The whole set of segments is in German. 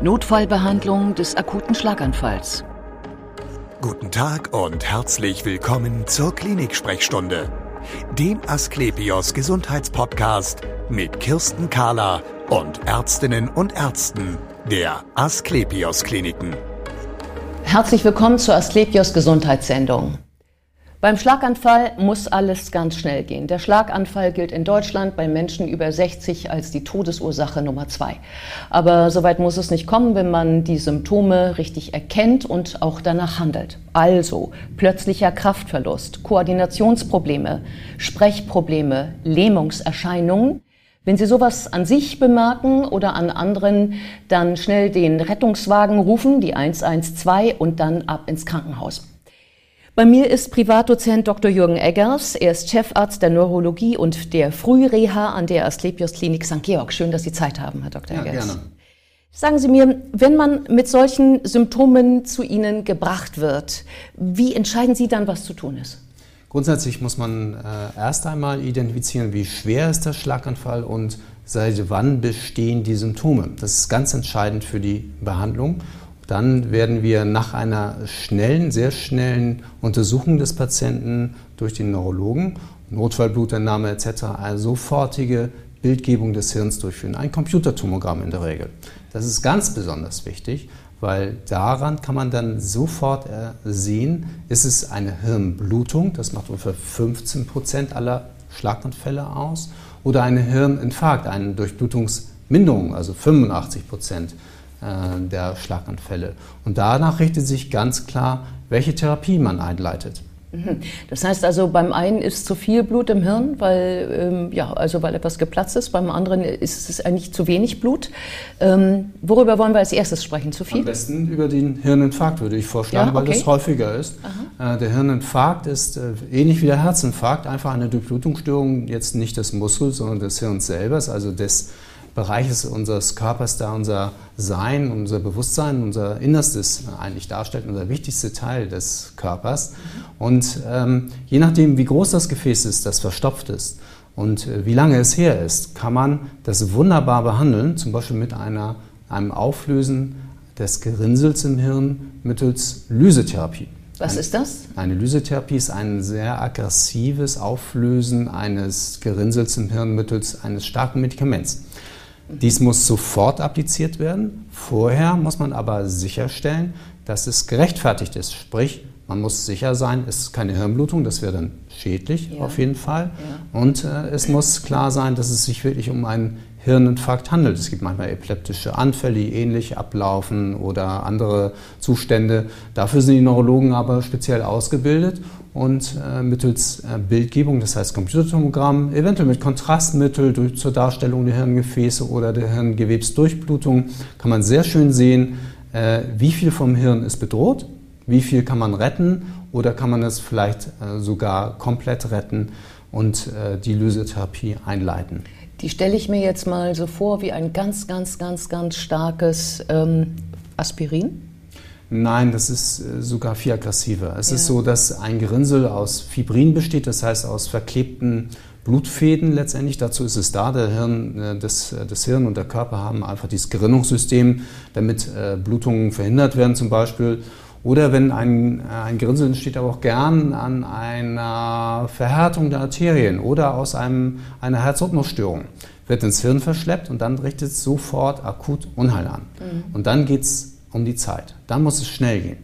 Notfallbehandlung des akuten Schlaganfalls. Guten Tag und herzlich willkommen zur Klinik-Sprechstunde, dem Asklepios Gesundheitspodcast mit Kirsten Kahler und Ärztinnen und Ärzten der Asklepios Kliniken. Herzlich willkommen zur Asklepios Gesundheitssendung. Beim Schlaganfall muss alles ganz schnell gehen. Der Schlaganfall gilt in Deutschland bei Menschen über 60 als die Todesursache Nummer zwei. Aber soweit muss es nicht kommen, wenn man die Symptome richtig erkennt und auch danach handelt. Also plötzlicher Kraftverlust, Koordinationsprobleme, Sprechprobleme, Lähmungserscheinungen. Wenn Sie sowas an sich bemerken oder an anderen, dann schnell den Rettungswagen rufen, die 112 und dann ab ins Krankenhaus. Bei mir ist Privatdozent Dr. Jürgen Eggers. Er ist Chefarzt der Neurologie und der Frühreha an der Asklepios Klinik St. Georg. Schön, dass Sie Zeit haben, Herr Dr. Ja, Eggers. gerne. Sagen Sie mir, wenn man mit solchen Symptomen zu Ihnen gebracht wird, wie entscheiden Sie dann, was zu tun ist? Grundsätzlich muss man äh, erst einmal identifizieren, wie schwer ist der Schlaganfall und seit wann bestehen die Symptome. Das ist ganz entscheidend für die Behandlung. Dann werden wir nach einer schnellen, sehr schnellen Untersuchung des Patienten durch den Neurologen, Notfallblutentnahme etc. eine sofortige Bildgebung des Hirns durchführen. Ein Computertomogramm in der Regel. Das ist ganz besonders wichtig, weil daran kann man dann sofort äh, sehen, ist es eine Hirnblutung, das macht ungefähr 15 Prozent aller Schlaganfälle aus, oder eine Hirninfarkt, eine Durchblutungsminderung, also 85 Prozent der Schlaganfälle. Und danach richtet sich ganz klar, welche Therapie man einleitet. Mhm. Das heißt also, beim einen ist zu viel Blut im Hirn, weil, ähm, ja, also weil etwas geplatzt ist, beim anderen ist es eigentlich zu wenig Blut. Ähm, worüber wollen wir als erstes sprechen? Zu viel? Am besten über den Hirninfarkt würde ich vorschlagen, Ja, okay. weil das häufiger ist. Äh, der Hirninfarkt ist äh, ähnlich wie der Herzinfarkt, einfach eine Durchblutungsstörung jetzt nicht des Muskels, sondern des Hirns selber, also des Bereiches unseres Körpers, da unser Sein, unser Bewusstsein, unser Innerstes eigentlich darstellt, unser wichtigster Teil des Körpers. Und ähm, je nachdem, wie groß das Gefäß ist, das verstopft ist und äh, wie lange es her ist, kann man das wunderbar behandeln, zum Beispiel mit einer, einem Auflösen des Gerinnsels im Hirn mittels Lysetherapie. Was ist das? Eine Lysetherapie ist ein sehr aggressives Auflösen eines Gerinnsels im Hirn mittels eines starken Medikaments. Dies muss sofort appliziert werden. Vorher muss man aber sicherstellen, dass es gerechtfertigt ist. Sprich, man muss sicher sein, es ist keine Hirnblutung, das wäre dann schädlich Ja. auf jeden Fall. Und äh, es muss klar sein, dass es sich wirklich um einen Hirninfarkt handelt. Es gibt manchmal epileptische Anfälle, die ähnlich ablaufen oder andere Zustände. Dafür sind die Neurologen aber speziell ausgebildet und äh, mittels äh, Bildgebung, das heißt Computertomogramm, eventuell mit Kontrastmittel durch, zur Darstellung der Hirngefäße oder der Hirngewebsdurchblutung, kann man sehr schön sehen, äh, wie viel vom Hirn ist bedroht, wie viel kann man retten oder kann man es vielleicht sogar komplett retten und die Lysetherapie einleiten. Die stelle ich mir jetzt mal so vor wie ein ganz, ganz, ganz, ganz starkes ähm, Aspirin. Nein, das ist äh, sogar viel aggressiver. Es Ja. ist so, dass ein Gerinnsel aus Fibrin besteht, das heißt aus verklebten Blutfäden letztendlich. Dazu ist es da. Der Hirn, äh, das, äh, das Hirn und der Körper haben einfach dieses Gerinnungssystem, damit Blutungen verhindert werden zum Beispiel. Oder wenn ein, äh, ein Gerinnsel entsteht, aber auch gern an einer Verhärtung der Arterien oder aus einem, einer Herzrhythmusstörung, wird ins Hirn verschleppt und dann richtet es sofort akut Unheil an. Und dann geht es um die Zeit. Dann muss es schnell gehen.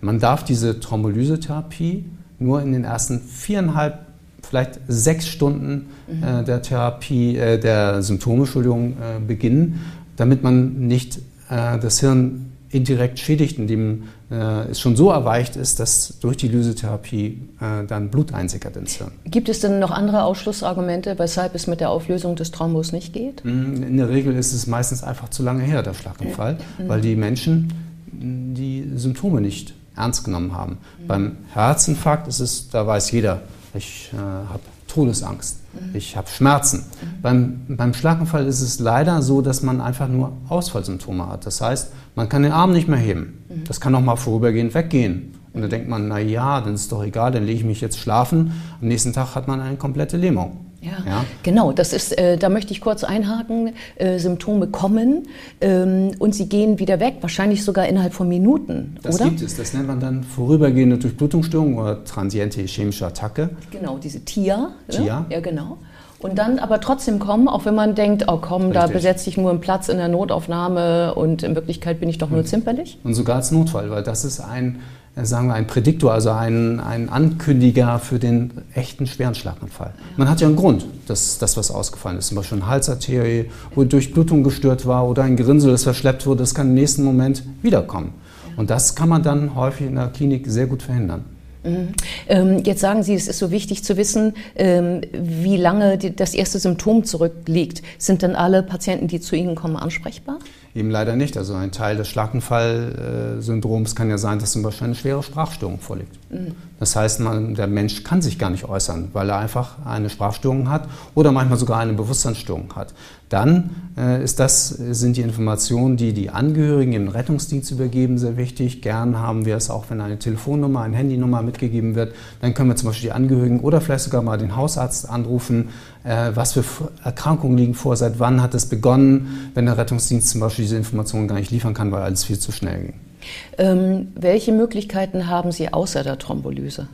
Man darf diese Thrombolysetherapie nur in den ersten viereinhalb, vielleicht sechs Stunden äh, der Therapie, äh, der Symptome, Entschuldigung, äh, beginnen, damit man nicht äh, das Hirn indirekt schädigt, indem äh, es schon so erweicht ist, dass durch die Lysetherapie äh, dann Blut einsickert ins Hirn. Gibt es denn noch andere Ausschlussargumente, weshalb es mit der Auflösung des Thrombus nicht geht? Mm, In der Regel ist es meistens einfach zu lange her, der Schlaganfall, weil die Menschen mm, die Symptome nicht ernst genommen haben. Beim Herzinfarkt ist es, da weiß jeder, ich äh, habe Todesangst, ich habe Schmerzen. Beim, beim Schlaganfall ist es leider so, dass man einfach nur Ausfallsymptome hat. Das heißt, man kann den Arm nicht mehr heben. Das kann auch mal vorübergehend weggehen. Und da denkt man, na ja, dann ist doch egal, dann lege ich mich jetzt schlafen. Am nächsten Tag hat man eine komplette Lähmung. Ja, ja, genau. Das ist, äh, da möchte ich kurz einhaken. Äh, Symptome kommen ähm, und sie gehen wieder weg, wahrscheinlich sogar innerhalb von Minuten. Das oder? gibt es. Das nennt man dann vorübergehende Durchblutungsstörung oder transiente ischämische Attacke. Genau, diese TIA. TIA. Ja, ja genau. Und dann aber trotzdem kommen, auch wenn man denkt, oh komm, Richtig. da besetze ich nur einen Platz in der Notaufnahme und in Wirklichkeit bin ich doch nur zimperlich. Und sogar als Notfall, weil das ist ein sagen wir, ein Prädiktor, also ein, ein Ankündiger für den echten schweren Schlaganfall. Man hat ja einen Grund, dass das, was ausgefallen ist, zum Beispiel eine Halsarterie, wo Durchblutung gestört war oder ein Gerinnsel, das verschleppt wurde, das kann im nächsten Moment wiederkommen. Und das kann man dann häufig in der Klinik sehr gut verhindern. Mhm. Ähm, jetzt sagen Sie, es ist so wichtig zu wissen, ähm, wie lange das erste Symptom zurückliegt. Sind denn alle Patienten, die zu Ihnen kommen, ansprechbar? Eben leider nicht. Also ein Teil des Schlaganfall-Syndroms kann ja sein, dass zum Beispiel eine schwere Sprachstörung vorliegt. Mhm. Das heißt, man, der Mensch kann sich gar nicht äußern, weil er einfach eine Sprachstörung hat oder manchmal sogar eine Bewusstseinsstörung hat. Dann äh, ist das, sind die Informationen, die die Angehörigen im Rettungsdienst übergeben, sehr wichtig. Gern haben wir es auch, wenn eine Telefonnummer, eine Handynummer mitgegeben wird. Dann können wir zum Beispiel die Angehörigen oder vielleicht sogar mal den Hausarzt anrufen. Äh, was für Erkrankungen liegen vor? Seit wann hat es begonnen? Wenn der Rettungsdienst zum Beispiel diese Informationen gar nicht liefern kann, weil alles viel zu schnell ging. Ähm, welche Möglichkeiten haben Sie außer der Thrombolyse?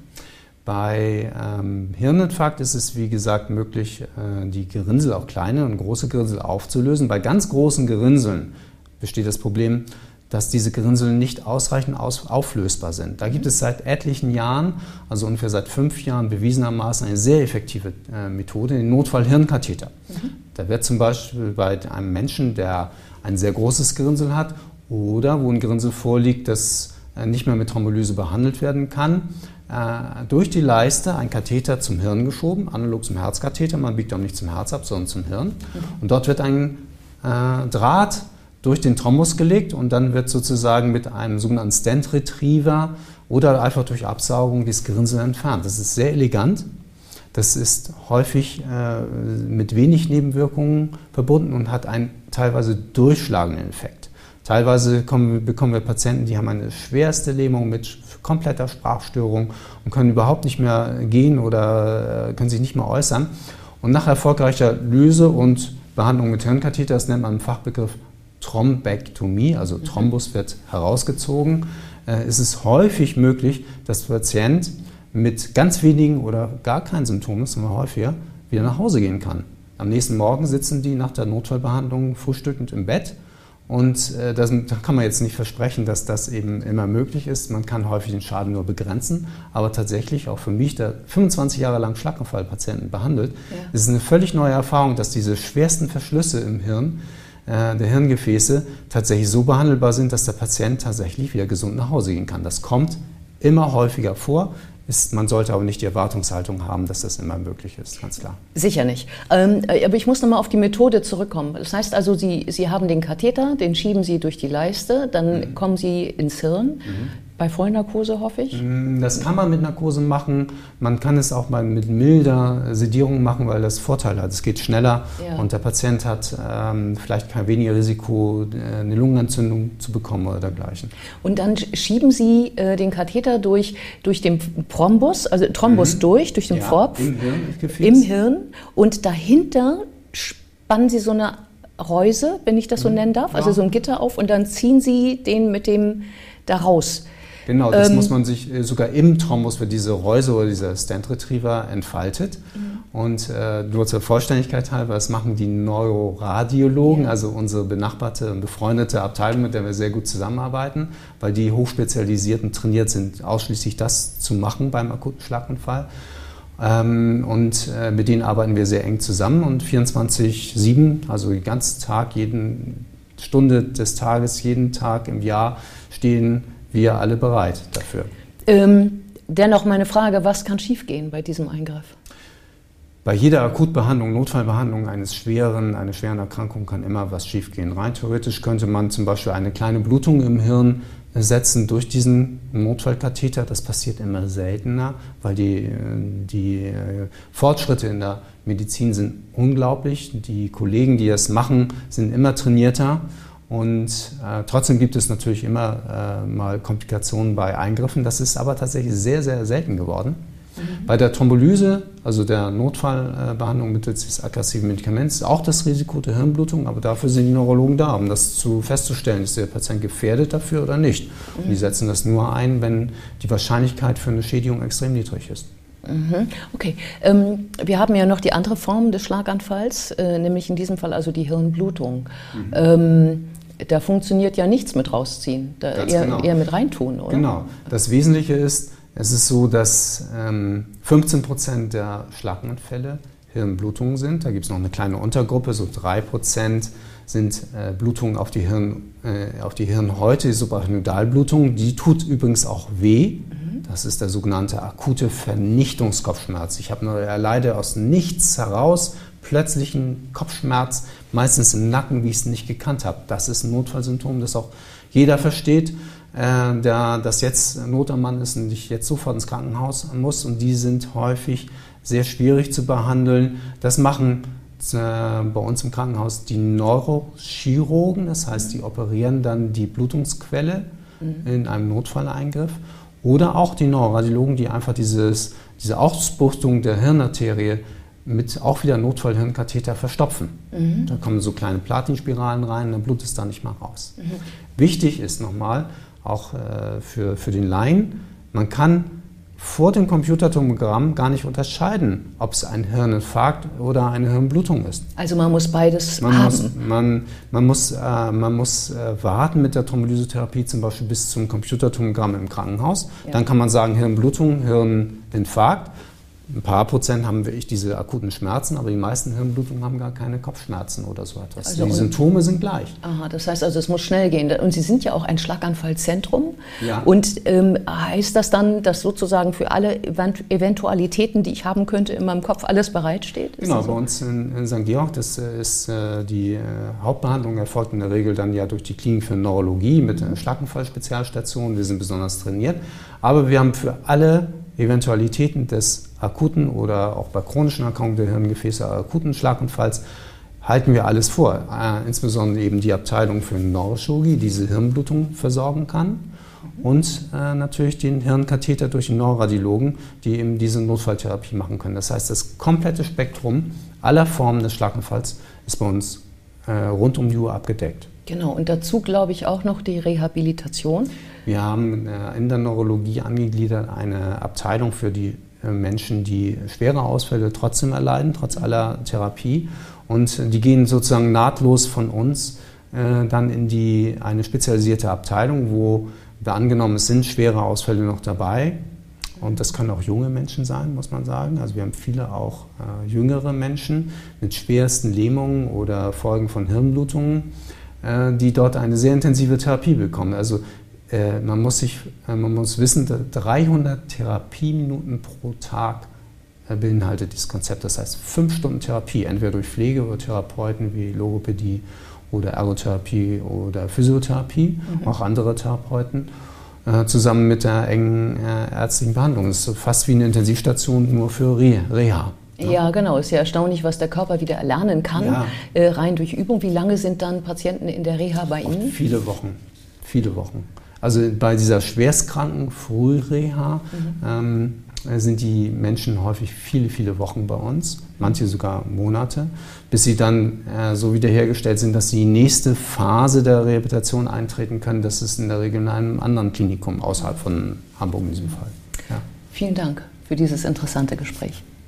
Bei ähm, Hirninfarkt ist es, wie gesagt, möglich, äh, die Gerinnsel, auch kleine und große Gerinnsel aufzulösen. Bei ganz großen Gerinnseln besteht das Problem, dass diese Gerinnsel nicht ausreichend aus auflösbar sind. Da gibt es seit etlichen Jahren, also ungefähr seit fünf Jahren, bewiesenermaßen eine sehr effektive äh, Methode, den Notfall-Hirnkatheter. Mhm. Da wird zum Beispiel bei einem Menschen, der ein sehr großes Gerinnsel hat oder wo ein Gerinnsel vorliegt, das äh, nicht mehr mit Thrombolyse behandelt werden kann, äh, durch die Leiste ein Katheter zum Hirn geschoben, analog zum Herzkatheter. Man biegt auch nicht zum Herz ab, sondern zum Hirn. Und dort wird ein äh, Draht durch den Thrombus gelegt und dann wird sozusagen mit einem sogenannten Stent Retriever oder einfach durch Absaugung dieses Gerinnsel entfernt. Das ist sehr elegant. Das ist häufig äh, mit wenig Nebenwirkungen verbunden und hat einen teilweise durchschlagenden Effekt. Teilweise kommen, bekommen wir Patienten, die haben eine schwerste Lähmung mit kompletter Sprachstörung und können überhaupt nicht mehr gehen oder äh, können sich nicht mehr äußern. Und nach erfolgreicher Lyse und Behandlung mit Hirnkatheter, das nennt man im Fachbegriff Thrombektomie, also Thrombus wird herausgezogen, äh, ist es häufig möglich, dass der Patient mit ganz wenigen oder gar keinen Symptomen, das sind wir häufiger, wieder nach Hause gehen kann. Am nächsten Morgen sitzen die nach der Notfallbehandlung frühstückend im Bett und äh, das, da kann man jetzt nicht versprechen, dass das eben immer möglich ist. Man kann häufig den Schaden nur begrenzen. Aber tatsächlich, auch für mich, der 25 Jahre lang Schlaganfallpatienten behandelt, ja. ist es eine völlig neue Erfahrung, dass diese schwersten Verschlüsse im Hirn, äh, der Hirngefäße, tatsächlich so behandelbar sind, dass der Patient tatsächlich wieder gesund nach Hause gehen kann. Das kommt immer häufiger vor. Ist, man sollte aber nicht die Erwartungshaltung haben, dass das immer möglich ist, ganz klar. Sicher nicht. Ähm, aber ich muss nochmal auf die Methode zurückkommen. Das heißt also, Sie, Sie haben den Katheter, den schieben Sie durch die Leiste, dann mhm. kommen Sie ins Hirn. Mhm. Bei Vollnarkose hoffe ich? Mm, das kann man mit Narkose machen. Man kann es auch mal mit milder Sedierung machen, weil das Vorteile hat. Es geht schneller ja. und der Patient hat ähm, vielleicht kein weniger Risiko, äh, eine Lungenentzündung zu bekommen oder dergleichen. Und dann schieben Sie äh, den Katheter durch, durch den Thrombus, also Thrombus mhm. durch, durch den ja, Pfropf im Hirn, im Hirn und dahinter spannen Sie so eine Reuse, wenn ich das so mhm. nennen darf, also so ein Gitter auf und dann ziehen Sie den mit dem da raus. Genau, das ähm, muss man sich, äh, sogar im Thrombus wird diese Reuse oder dieser Stent Retriever entfaltet. Mhm. Und äh, nur zur Vollständigkeit halber, das machen die Neuroradiologen, ja. also unsere benachbarte und befreundete Abteilung, mit der wir sehr gut zusammenarbeiten, weil die hochspezialisiert und trainiert sind, ausschließlich das zu machen beim akuten Schlaganfall. Ähm, und äh, mit denen arbeiten wir sehr eng zusammen und 24-7, also den ganzen Tag, jede Stunde des Tages, jeden Tag im Jahr stehen wir alle bereit dafür. Ähm, dennoch meine Frage, was kann schiefgehen bei diesem Eingriff? Bei jeder Akutbehandlung, Notfallbehandlung eines schweren, einer schweren Erkrankung kann immer was schiefgehen. Rein theoretisch könnte man zum Beispiel eine kleine Blutung im Hirn setzen durch diesen Notfallkatheter. Das passiert immer seltener, weil die, die äh, Fortschritte in der Medizin sind unglaublich. Die Kollegen, die das machen, sind immer trainierter und äh, trotzdem gibt es natürlich immer äh, mal Komplikationen bei Eingriffen. Das ist aber tatsächlich sehr, sehr selten geworden. Mhm. Bei der Thrombolyse, also der Notfallbehandlung mittels des aggressiven Medikaments, ist auch das Risiko der Hirnblutung, aber dafür sind die Neurologen da, um das zu festzustellen, ist der Patient gefährdet dafür oder nicht. Mhm. Und die setzen das nur ein, wenn die Wahrscheinlichkeit für eine Schädigung extrem niedrig ist. Mhm. Okay, ähm, wir haben ja noch die andere Form des Schlaganfalls, äh, nämlich in diesem Fall also die Hirnblutung. Mhm. Ähm, da funktioniert ja nichts mit rausziehen, da eher, genau. eher, mit reintun, oder? Genau. Das Wesentliche ist, es ist so, dass ähm, 15 Prozent der Schlaganfälle Hirnblutungen sind. Da gibt es noch eine kleine Untergruppe, so 3 Prozent sind äh, Blutungen auf die, Hirn, äh, auf die Hirnhäute, die Suprapyramidalblutung. Die tut übrigens auch weh. Das ist der sogenannte akute Vernichtungskopfschmerz. Ich habe nur erleide aus nichts heraus plötzlichen Kopfschmerz, meistens im Nacken, wie ich es nicht gekannt habe. Das ist ein Notfallsymptom, das auch jeder versteht, äh, der das jetzt Not am Mann ist und ich jetzt sofort ins Krankenhaus muss. Und die sind häufig sehr schwierig zu behandeln. Das machen äh, bei uns im Krankenhaus die Neurochirurgen, das heißt, die operieren dann die Blutungsquelle mhm. in einem Notfalleingriff oder auch die Neuroradiologen, die einfach dieses, diese Ausbuchtung der Hirnarterie mit auch wieder Notfallhirnkatheter verstopfen. Mhm. Da kommen so kleine Platinspiralen rein, dann blutet es da nicht mal raus. Mhm. Wichtig ist nochmal, auch äh, für, für den Laien, man kann vor dem Computertomogramm gar nicht unterscheiden, ob es ein Hirninfarkt oder eine Hirnblutung ist. Also man muss beides man haben. Muss, man, man muss, äh, man muss äh, warten mit der Thrombolysotherapie zum Beispiel bis zum Computertomogramm im Krankenhaus. Ja. Dann kann man sagen Hirnblutung, Hirninfarkt. Ein paar Prozent haben wirklich diese akuten Schmerzen, aber die meisten Hirnblutungen haben gar keine Kopfschmerzen oder so etwas. Also die Symptome sind gleich. Aha, das heißt also, es muss schnell gehen. Und Sie sind ja auch ein Schlaganfallzentrum. Ja. Und ähm, heißt das dann, dass sozusagen für alle Eventualitäten, die ich haben könnte, in meinem Kopf alles bereitsteht? Ist genau, bei uns in, in, St. Georg, das ist äh, die äh, Hauptbehandlung erfolgt in der Regel dann ja durch die Klinik für Neurologie mit mhm. Schlaganfallspezialstation. Wir sind besonders trainiert. Aber wir haben für alle Eventualitäten des akuten oder auch bei chronischen Erkrankungen der Hirngefäße akuten Schlaganfalls halten wir alles vor. Äh, insbesondere eben die Abteilung für Neurochirurgie, die diese Hirnblutung versorgen kann. Und äh, natürlich den Hirnkatheter durch den Neuroradiologen, die eben diese Notfalltherapie machen können. Das heißt, das komplette Spektrum aller Formen des Schlaganfalls ist bei uns äh, rund um die Uhr abgedeckt. Genau, und dazu glaube ich auch noch die Rehabilitation. Wir haben in der Neurologie angegliedert eine Abteilung für die äh, Menschen, die schwere Ausfälle trotzdem erleiden, trotz aller Therapie. Und die gehen sozusagen nahtlos von uns äh, dann in die, eine spezialisierte Abteilung, wo wir angenommen, es sind schwere Ausfälle noch dabei. Und das können auch junge Menschen sein, muss man sagen. Also wir haben viele auch äh, jüngere Menschen mit schwersten Lähmungen oder Folgen von Hirnblutungen, die dort eine sehr intensive Therapie bekommen. Also äh, man, muss sich, äh, man muss wissen, 300 Therapieminuten pro Tag äh, beinhaltet dieses Konzept. Das heißt, fünf Stunden Therapie, entweder durch Pflege oder Therapeuten wie Logopädie oder Ergotherapie oder Physiotherapie, mhm. auch andere Therapeuten, zusammen mit der engen ärztlichen Behandlung. Das ist fast wie eine Intensivstation nur für Reha. Ja. genau. Ist ja erstaunlich, was der Körper wieder erlernen kann, ja. rein durch Übung. Wie lange sind dann Patienten in der Reha bei Ihnen? Viele Wochen. Viele Wochen. Also bei dieser schwerstkranken Frühreha mhm. ähm, sind die Menschen häufig viele, viele Wochen bei uns, manche sogar Monate, bis sie dann äh, so wiederhergestellt sind, dass sie die nächste Phase der Rehabilitation eintreten können. Das ist in der Regel in einem anderen Klinikum außerhalb von Hamburg in diesem Fall. Ja. Vielen Dank für dieses interessante Gespräch.